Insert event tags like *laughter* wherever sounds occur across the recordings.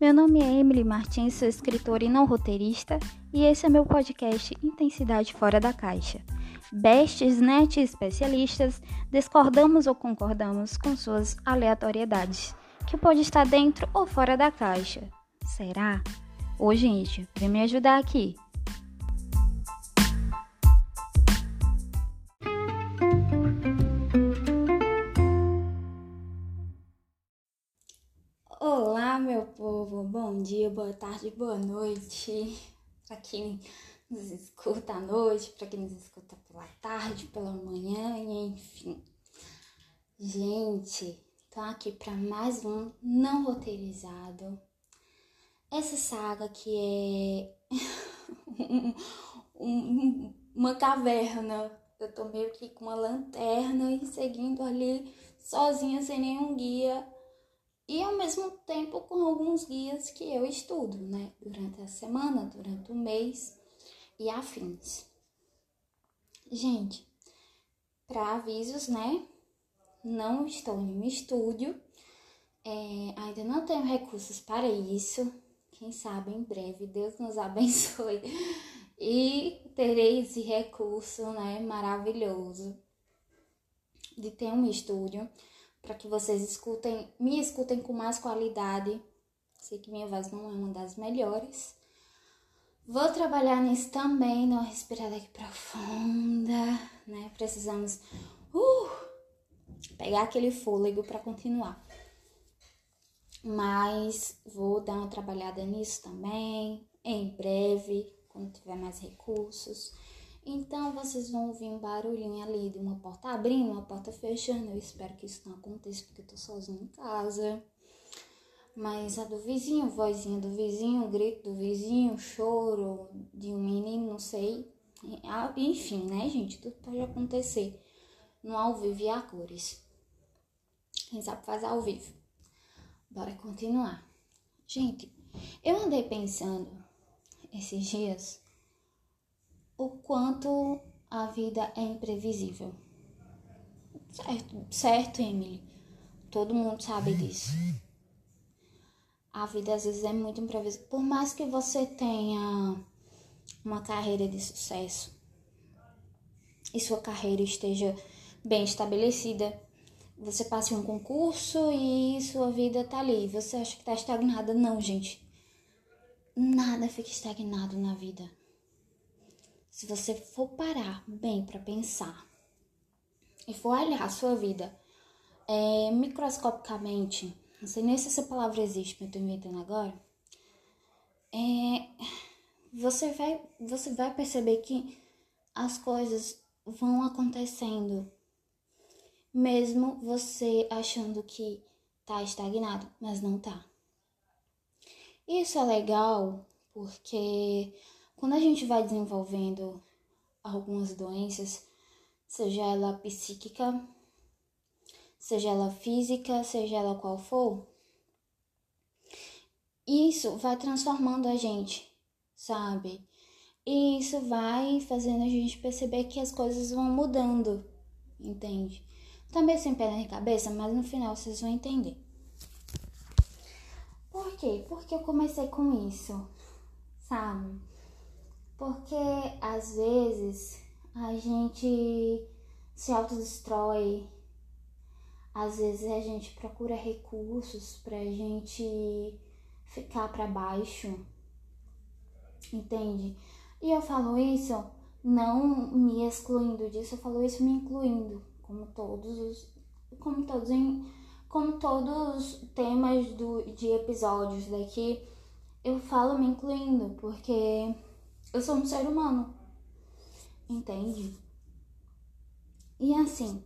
Meu nome é Emily Martins, sou escritora e não roteirista, e esse é meu podcast Intensidade Fora da Caixa. Bestes, net especialistas, discordamos ou concordamos com suas aleatoriedades, que pode estar dentro ou fora da caixa. Será? Ô gente, vem me ajudar aqui. Boa tarde, boa noite. Para quem nos escuta à noite, para quem nos escuta pela tarde, pela manhã, enfim. Gente, tô aqui para mais um não roteirizado. Essa saga que é *laughs* um, uma caverna. Eu tô meio que com uma lanterna e seguindo ali sozinha, sem nenhum guia e ao mesmo tempo com alguns guias que eu estudo, né, durante a semana, durante o mês e afins. Gente, para avisos, né, não estou em um estúdio, é, ainda não tenho recursos para isso. Quem sabe em breve Deus nos *laughs* abençoe. E terei esse recurso, né, maravilhoso de ter um estúdio para que vocês escutem, me escutem com mais qualidade. Sei que minha voz não é uma das melhores. Vou trabalhar nisso também, não respirada aqui profunda, né? Precisamos uh, pegar aquele fôlego para continuar. Mas vou dar uma trabalhada nisso também em breve, quando tiver mais recursos. Então vocês vão ouvir um barulhinho ali de uma porta abrindo, uma porta fechando. Eu espero que isso não aconteça porque eu tô sozinha em casa. Mas a do vizinho, vozinha do vizinho, grito do vizinho, choro de um menino, não sei. Enfim, né, gente? Tudo pode acontecer no ao vivo e a cores. Quem sabe faz ao vivo. Bora continuar. Gente, eu andei pensando esses dias o quanto a vida é imprevisível. Certo, certo, Emily. Todo mundo sabe disso. A vida às vezes é muito imprevisível. Por mais que você tenha uma carreira de sucesso e sua carreira esteja bem estabelecida, você passe um concurso e sua vida tá ali. Você acha que tá estagnada? Não, gente. Nada fica estagnado na vida se você for parar bem para pensar e for olhar a sua vida é, microscopicamente, não sei nem se essa palavra existe, mas eu tô inventando agora, é, você, vai, você vai perceber que as coisas vão acontecendo, mesmo você achando que tá estagnado, mas não tá. Isso é legal porque quando a gente vai desenvolvendo algumas doenças, seja ela psíquica, seja ela física, seja ela qual for, isso vai transformando a gente, sabe? E isso vai fazendo a gente perceber que as coisas vão mudando, entende? Também sem pé na cabeça, mas no final vocês vão entender. Por quê? Porque eu comecei com isso, sabe? Porque às vezes a gente se autodestrói, às vezes a gente procura recursos pra gente ficar para baixo, entende? E eu falo isso não me excluindo disso, eu falo isso me incluindo, como todos os, como todos em, como todos os temas do, de episódios daqui, eu falo me incluindo, porque eu sou um ser humano. Entende? E assim,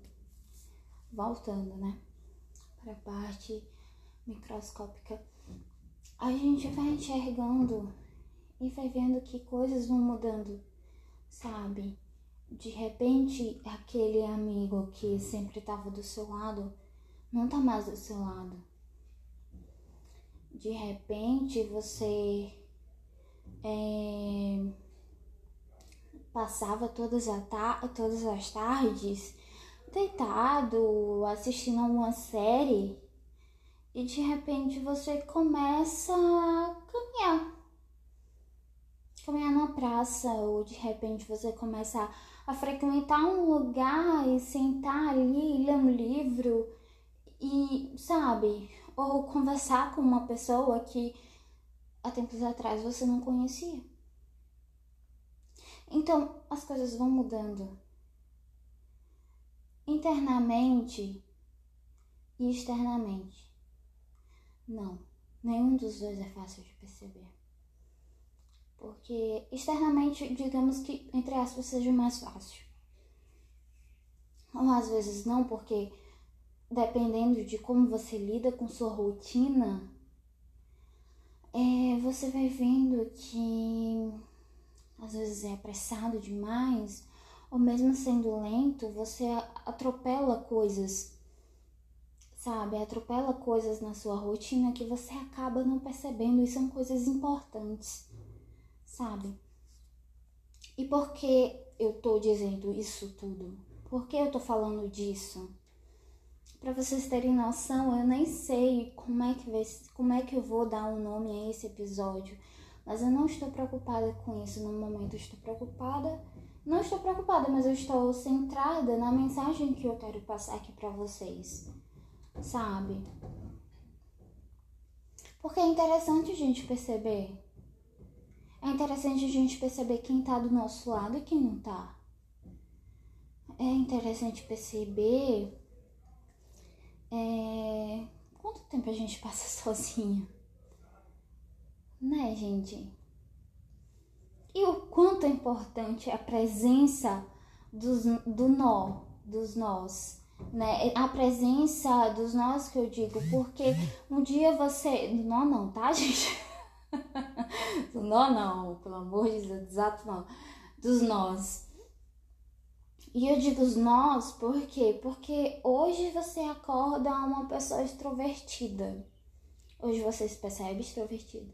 voltando, né? Para a parte microscópica, a gente vai enxergando e vai vendo que coisas vão mudando, sabe? De repente, aquele amigo que sempre estava do seu lado não tá mais do seu lado. De repente, você é, passava todas, todas as tardes deitado, assistindo a uma série e de repente você começa a caminhar. Caminhar na praça, ou de repente você começa a frequentar um lugar e sentar ali e ler um livro e, sabe, ou conversar com uma pessoa que há tempos atrás você não conhecia. Então, as coisas vão mudando internamente e externamente. Não, nenhum dos dois é fácil de perceber. Porque externamente, digamos que, entre aspas, seja mais fácil. Ou às vezes não, porque dependendo de como você lida com sua rotina, é, você vai vendo que às vezes é apressado demais, ou mesmo sendo lento, você atropela coisas, sabe? Atropela coisas na sua rotina que você acaba não percebendo e são coisas importantes, sabe? E por que eu tô dizendo isso tudo? Por que eu tô falando disso? Para vocês terem noção, eu nem sei como é que vai, como é que eu vou dar um nome a esse episódio, mas eu não estou preocupada com isso no momento. estou preocupada, não estou preocupada, mas eu estou centrada na mensagem que eu quero passar aqui para vocês, sabe? Porque é interessante a gente perceber. É interessante a gente perceber quem tá do nosso lado e quem não tá. É interessante perceber é... Quanto tempo a gente passa *laughs* sozinho? Né, gente? E o quanto é importante a presença dos, do nó, dos nós, né? A presença dos nós que eu digo, porque um dia você. Do nó não, tá, *laughs* gente? do nó não, pelo amor de Deus, exato não. Dos nós. E eu digo nós por quê? Porque hoje você acorda uma pessoa extrovertida. Hoje você se percebe extrovertido.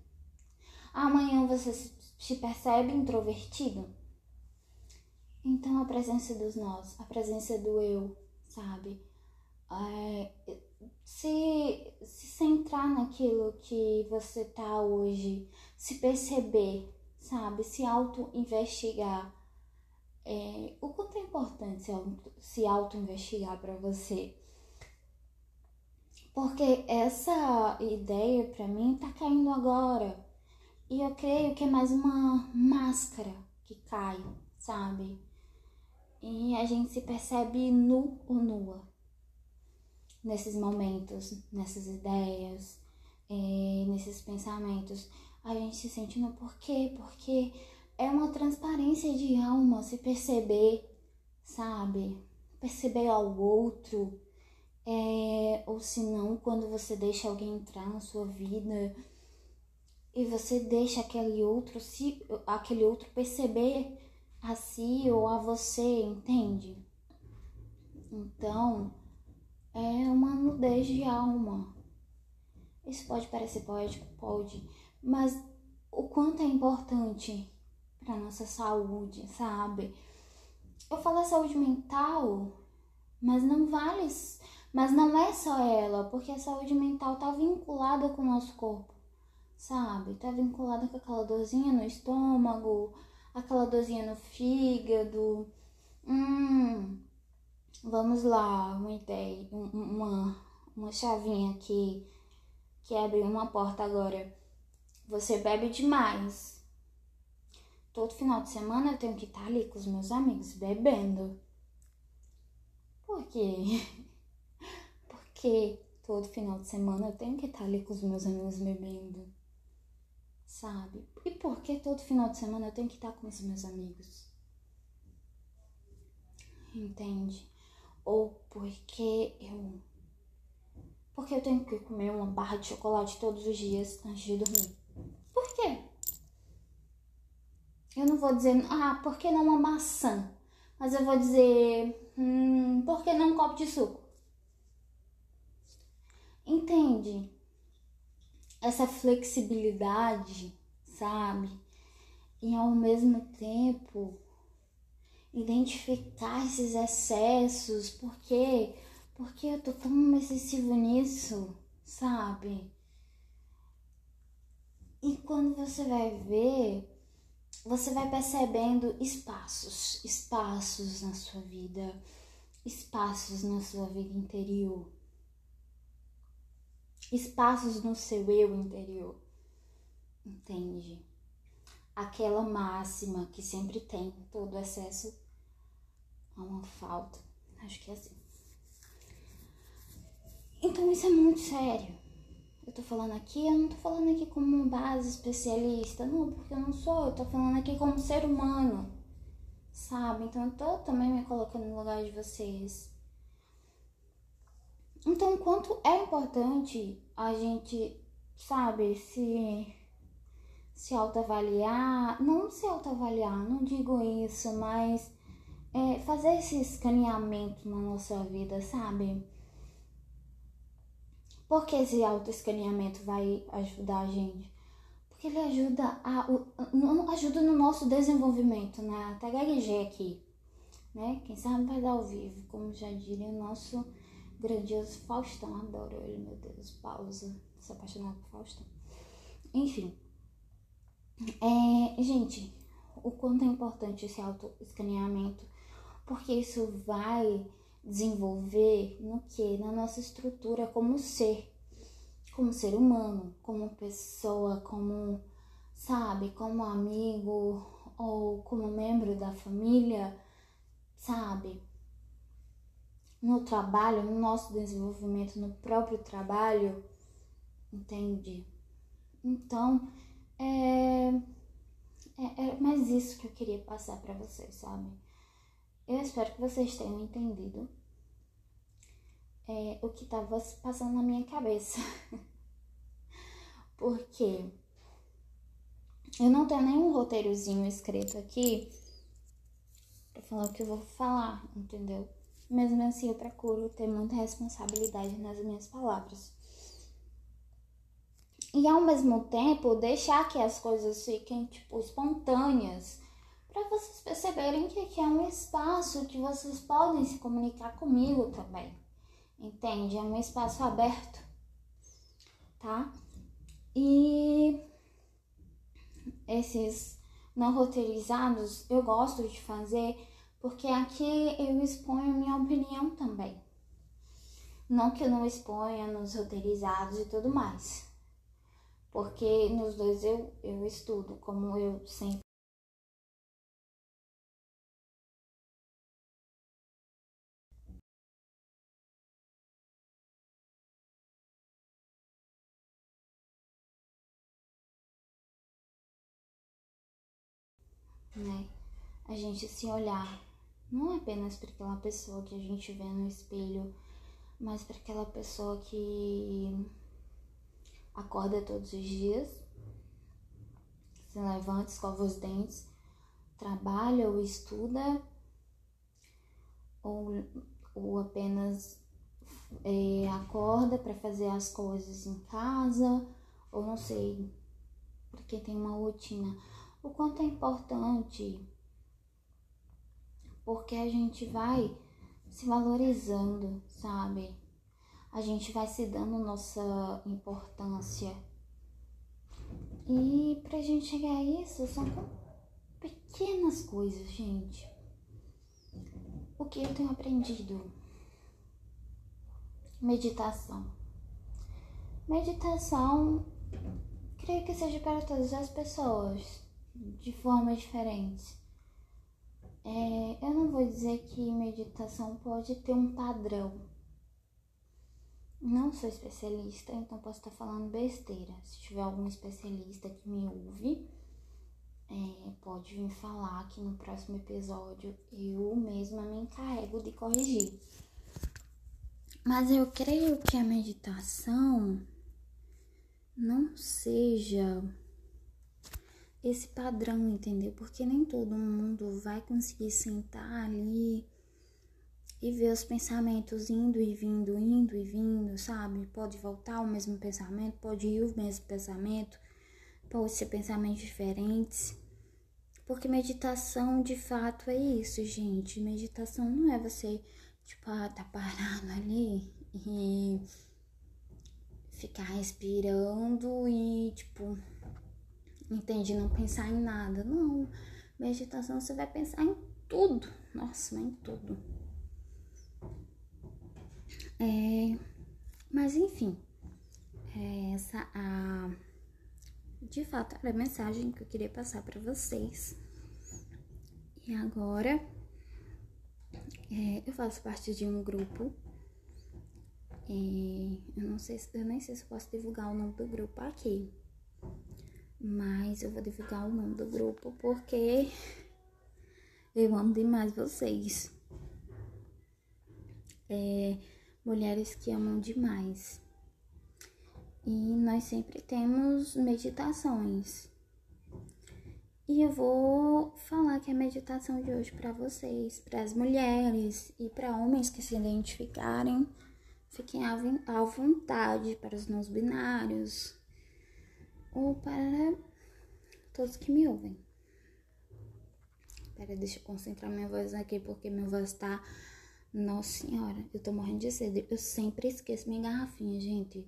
Amanhã você se percebe introvertido. Então a presença dos nós, a presença do eu, sabe? É, se, se centrar naquilo que você tá hoje, se perceber, sabe? Se auto-investigar é, o quanto é importante se auto-investigar para você. Porque essa ideia para mim tá caindo agora. E eu creio que é mais uma máscara que cai, sabe? E a gente se percebe nu ou nua nesses momentos, nessas ideias, é, nesses pensamentos. A gente se sente no porquê, porque é uma transparência de alma se perceber, sabe? Perceber ao outro. É, ou se não, quando você deixa alguém entrar na sua vida e você deixa aquele outro se aquele outro perceber a si ou a você, entende? Então, é uma nudez de alma. Isso pode parecer poético, pode, mas o quanto é importante para nossa saúde, sabe? Eu falo saúde mental, mas não vale, mas não é só ela, porque a saúde mental tá vinculada com o nosso corpo, sabe? Tá vinculada com aquela dorzinha no estômago, aquela dorzinha no fígado. Hum, vamos lá, uma ideia, uma, uma chavinha aqui que abre uma porta agora. Você bebe demais, Todo final de semana eu tenho que estar ali com os meus amigos bebendo. Por quê? *laughs* Porque todo final de semana eu tenho que estar ali com os meus amigos bebendo. Sabe? E por que todo final de semana eu tenho que estar com os meus amigos? Entende? Ou porque eu. Porque eu tenho que comer uma barra de chocolate todos os dias antes de dormir. Por quê? Eu não vou dizer, ah, por que não uma maçã? Mas eu vou dizer, hum, por que não um copo de suco? Entende? Essa flexibilidade, sabe? E ao mesmo tempo identificar esses excessos, por quê? Porque eu tô tão excessivo nisso, sabe? E quando você vai ver, você vai percebendo espaços, espaços na sua vida, espaços na sua vida interior, espaços no seu eu interior. Entende? Aquela máxima que sempre tem todo excesso a uma falta. Acho que é assim. Então isso é muito sério. Eu tô falando aqui, eu não tô falando aqui como uma base especialista, não, porque eu não sou, eu tô falando aqui como ser humano, sabe? Então eu tô também me colocando no lugar de vocês. Então, quanto é importante a gente, sabe, se se autoavaliar, não se autoavaliar, não digo isso, mas é, fazer esse escaneamento na nossa vida, sabe? Por que esse autoescaneamento vai ajudar a gente? Porque ele ajuda a, ajuda no nosso desenvolvimento, né? Até gaguejei aqui, né? Quem sabe vai dar ao vivo, como já diria o nosso grandioso Faustão. Adoro ele, meu Deus. Pausa. Sou apaixonada por Faustão. Enfim. É, gente, o quanto é importante esse autoescaneamento, porque isso vai desenvolver no que? Na nossa estrutura como ser, como ser humano, como pessoa, como, sabe, como amigo ou como membro da família, sabe? No trabalho, no nosso desenvolvimento, no próprio trabalho, entende? Então, é, é, é mais isso que eu queria passar para vocês, sabe? Eu espero que vocês tenham entendido é, o que estava passando na minha cabeça. *laughs* Porque eu não tenho nenhum roteirozinho escrito aqui pra falar o que eu vou falar, entendeu? Mesmo assim, eu procuro ter muita responsabilidade nas minhas palavras. E ao mesmo tempo, deixar que as coisas fiquem, tipo, espontâneas para vocês perceberem que aqui é um espaço que vocês podem se comunicar comigo também. Entende? É um espaço aberto, tá? E esses não roteirizados eu gosto de fazer porque aqui eu exponho minha opinião também. Não que eu não exponha nos roteirizados e tudo mais. Porque nos dois eu, eu estudo, como eu sempre né? A gente se olhar, não apenas para aquela pessoa que a gente vê no espelho, mas para aquela pessoa que acorda todos os dias, se levanta, escova os dentes, trabalha ou estuda, ou, ou apenas é, acorda para fazer as coisas em casa, ou não sei, porque tem uma rotina o quanto é importante, porque a gente vai se valorizando, sabe? A gente vai se dando nossa importância. E pra gente chegar a isso, são pequenas coisas, gente. O que eu tenho aprendido? Meditação. Meditação, creio que seja para todas as pessoas de formas diferentes. É, eu não vou dizer que meditação pode ter um padrão. Não sou especialista, então posso estar falando besteira. Se tiver algum especialista que me ouve, é, pode vir falar que no próximo episódio eu mesma me encarrego de corrigir. Mas eu creio que a meditação não seja esse padrão, entendeu? Porque nem todo mundo vai conseguir sentar ali e ver os pensamentos indo e vindo, indo e vindo, sabe? Pode voltar o mesmo pensamento, pode ir o mesmo pensamento, pode ser pensamentos diferentes. Porque meditação de fato é isso, gente. Meditação não é você, tipo, ah, tá parado ali e ficar respirando e, tipo, entende? Não pensar em nada. Não. Meditação você vai pensar em tudo. Nossa, em tudo. É, mas enfim, é essa a de fato era a mensagem que eu queria passar para vocês. E agora é, eu faço parte de um grupo. É, eu não sei, eu nem sei se posso divulgar o nome do grupo aqui. Mas eu vou divulgar o nome do grupo porque eu amo demais vocês. É, mulheres que amam demais. E nós sempre temos meditações. E eu vou falar que a meditação de hoje para vocês, para as mulheres e para homens que se identificarem, fiquem à vontade para os não binários ou para todos que me ouvem. Pera, deixa eu concentrar minha voz aqui porque minha voz tá. Nossa senhora, eu tô morrendo de sede. Eu sempre esqueço minha garrafinha, gente.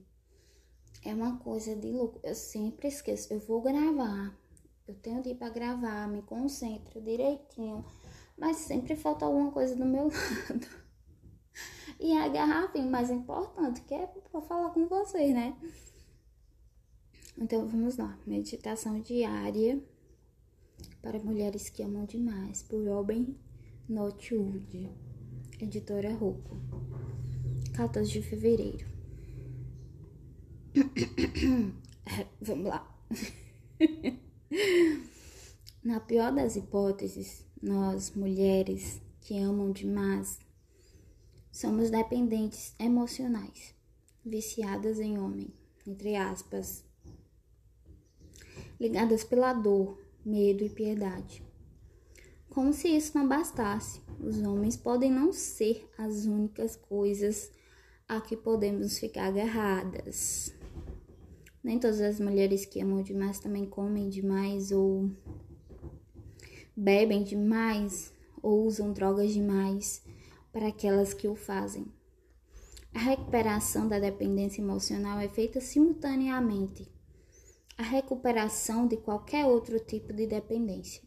É uma coisa de louco. Eu sempre esqueço. Eu vou gravar eu tenho de ir para gravar, me concentro direitinho, mas sempre falta alguma coisa do meu *laughs* lado. E a garrafinha mais importante, que é para falar com vocês, né? Então vamos lá. Meditação diária para mulheres que amam demais, por Robin Notwood, editora Rouco, 14 de fevereiro. *coughs* vamos lá. *laughs* Na pior das hipóteses, nós, mulheres que amam demais, somos dependentes emocionais, viciadas em homem, entre aspas, ligadas pela dor, medo e piedade. Como se isso não bastasse, os homens podem não ser as únicas coisas a que podemos ficar agarradas. Nem todas as mulheres que amam demais também comem demais ou bebem demais ou usam drogas demais para aquelas que o fazem. A recuperação da dependência emocional é feita simultaneamente à recuperação de qualquer outro tipo de dependência.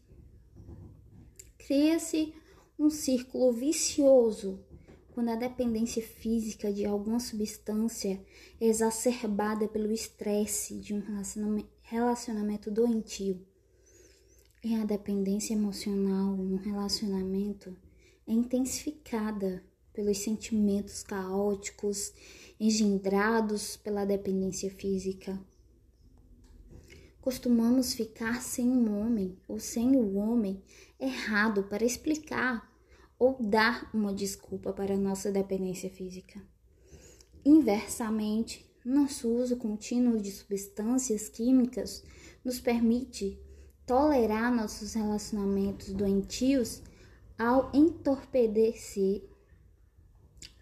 Cria-se um círculo vicioso quando a dependência física de alguma substância é exacerbada pelo estresse de um relacionamento doentio. E a dependência emocional no relacionamento é intensificada pelos sentimentos caóticos engendrados pela dependência física. Costumamos ficar sem um homem ou sem o homem errado para explicar ou dar uma desculpa para nossa dependência física. Inversamente, nosso uso contínuo de substâncias químicas nos permite tolerar nossos relacionamentos doentios ao entorpecer.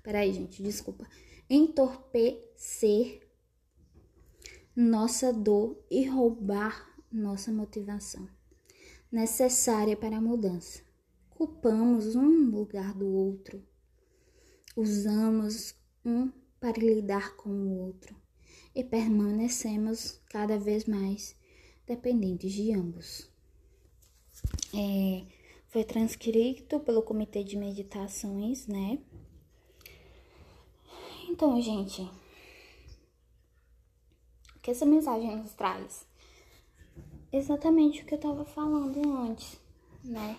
Peraí, gente, desculpa. Entorpecer nossa dor e roubar nossa motivação necessária para a mudança ocupamos um lugar do outro, usamos um para lidar com o outro e permanecemos cada vez mais dependentes de ambos. É, foi transcrito pelo Comitê de Meditações, né? Então, gente, que essa mensagem nos traz? Exatamente o que eu estava falando antes, né?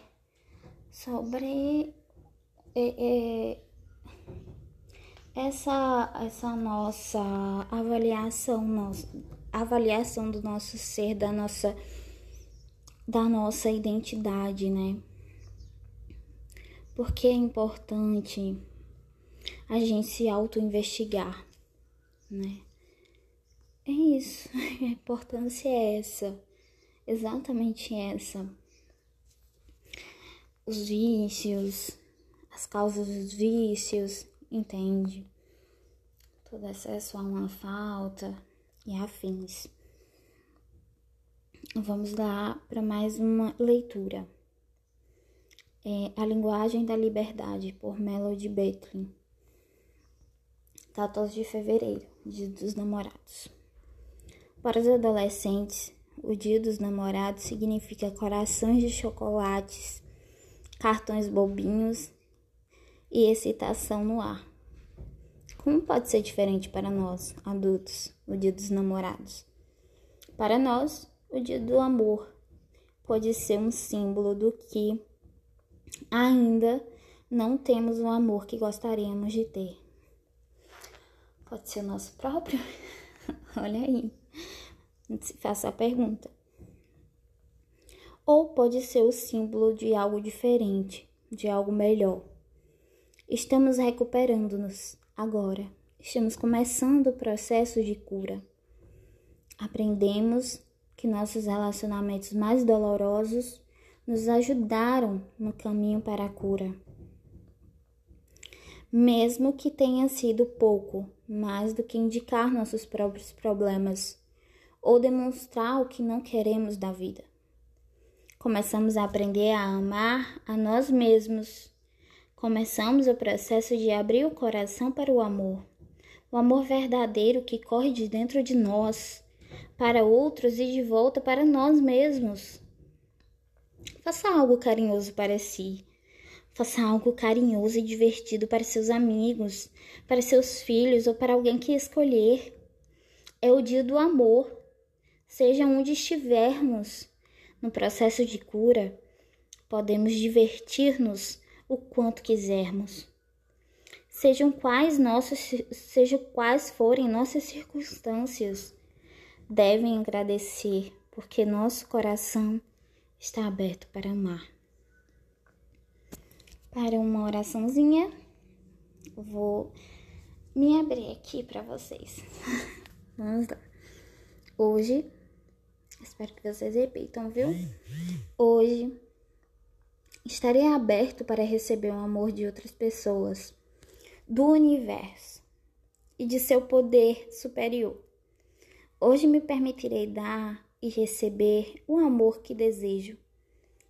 sobre é, é, essa, essa nossa avaliação, nossa, avaliação do nosso ser, da nossa, da nossa identidade, né? Porque é importante a gente se auto-investigar, né? É isso, *laughs* a importância é essa, exatamente essa os vícios, as causas dos vícios, entende? Todo excesso a uma falta e afins. Vamos lá para mais uma leitura. É A Linguagem da Liberdade, por Melody Betlin. 14 de fevereiro, Dia dos Namorados. Para os adolescentes, o Dia dos Namorados significa corações de chocolates, cartões bobinhos e excitação no ar. Como pode ser diferente para nós, adultos, o Dia dos Namorados? Para nós, o Dia do Amor pode ser um símbolo do que ainda não temos o amor que gostaríamos de ter. Pode ser o nosso próprio? *laughs* Olha aí. Se faça a pergunta. Ou pode ser o símbolo de algo diferente, de algo melhor. Estamos recuperando-nos agora. Estamos começando o processo de cura. Aprendemos que nossos relacionamentos mais dolorosos nos ajudaram no caminho para a cura mesmo que tenha sido pouco, mais do que indicar nossos próprios problemas ou demonstrar o que não queremos da vida. Começamos a aprender a amar a nós mesmos. Começamos o processo de abrir o coração para o amor, o amor verdadeiro que corre de dentro de nós, para outros e de volta para nós mesmos. Faça algo carinhoso para si Faça algo carinhoso e divertido para seus amigos, para seus filhos ou para alguém que escolher. É o dia do amor. Seja onde estivermos no processo de cura, podemos divertir-nos o quanto quisermos. Sejam quais nossos, sejam quais forem nossas circunstâncias, devem agradecer, porque nosso coração está aberto para amar para uma oraçãozinha. Vou me abrir aqui para vocês. *laughs* Vamos lá. Hoje, espero que vocês repitam, viu? Hoje estarei aberto para receber o amor de outras pessoas, do universo e de seu poder superior. Hoje me permitirei dar e receber o amor que desejo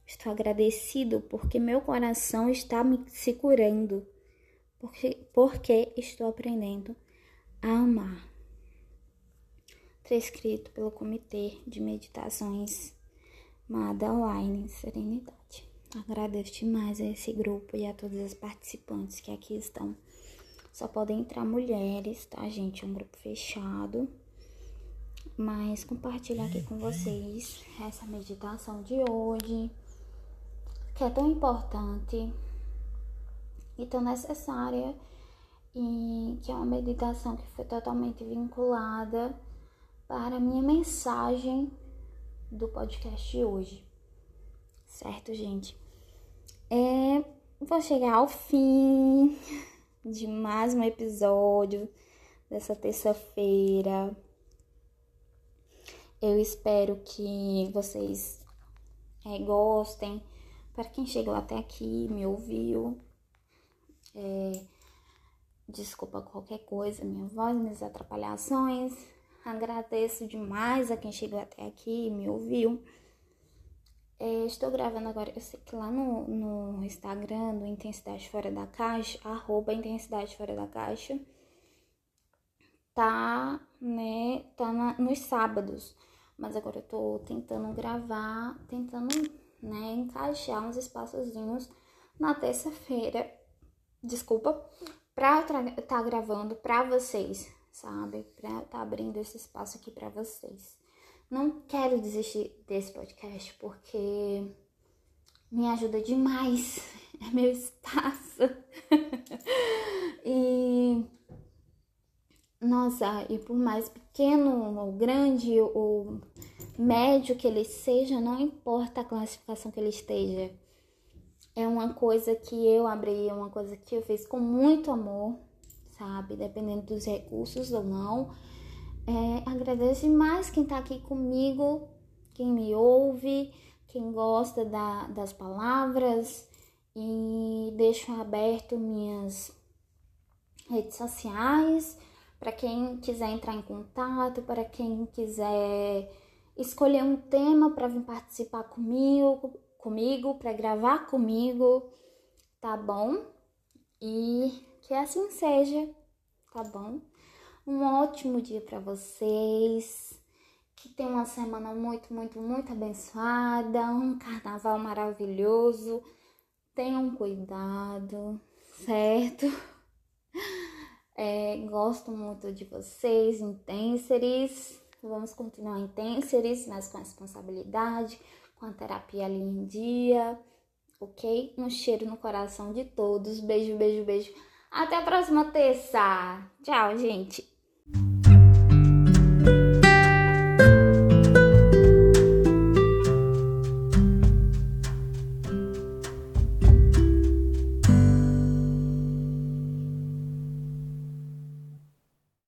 Estou agradecido porque meu coração está me se curando, porque, porque estou aprendendo a amar. Transcrito pelo Comitê de Meditações Madaline Serenidade. Agradeço demais a esse grupo e a todas as participantes que aqui estão. Só podem entrar mulheres, tá, gente? É um grupo fechado. Mas compartilhar aqui com vocês essa meditação de hoje que é tão importante e tão necessária e que é uma meditação que foi totalmente vinculada para a minha mensagem do podcast de hoje. Certo, gente? É, vou chegar ao fim de mais um episódio dessa terça-feira. Eu espero que vocês é, gostem para quem chegou até aqui, me ouviu, é, desculpa qualquer coisa, minha voz, minhas atrapalhações. Agradeço demais a quem chegou até aqui, me ouviu. É, estou gravando agora, eu sei que lá no, no Instagram, do Intensidade Fora da Caixa, arroba Intensidade Fora da Caixa, tá, né, tá na, nos sábados. Mas agora eu tô tentando gravar, tentando né, encaixar uns espaçozinhos na terça-feira, desculpa, pra estar tá gravando pra vocês, sabe? Pra tá abrindo esse espaço aqui pra vocês. Não quero desistir desse podcast porque me ajuda demais, *laughs* é meu espaço. *laughs* e nossa, e por mais pequeno ou grande ou médio que ele seja, não importa a classificação que ele esteja. É uma coisa que eu abri, é uma coisa que eu fiz com muito amor, sabe? Dependendo dos recursos ou não. É, agradeço demais quem tá aqui comigo, quem me ouve, quem gosta da, das palavras e deixo aberto minhas redes sociais para quem quiser entrar em contato, para quem quiser escolher um tema para vir participar comigo, comigo, para gravar comigo, tá bom? E que assim seja, tá bom? Um ótimo dia para vocês. Que tenham uma semana muito, muito, muito abençoada, um carnaval maravilhoso. Tenham cuidado, certo? *laughs* É, gosto muito de vocês, intensores. Vamos continuar intensores, mas com responsabilidade, com a terapia ali em dia, ok? Um cheiro no coração de todos. Beijo, beijo, beijo. Até a próxima terça. Tchau, gente.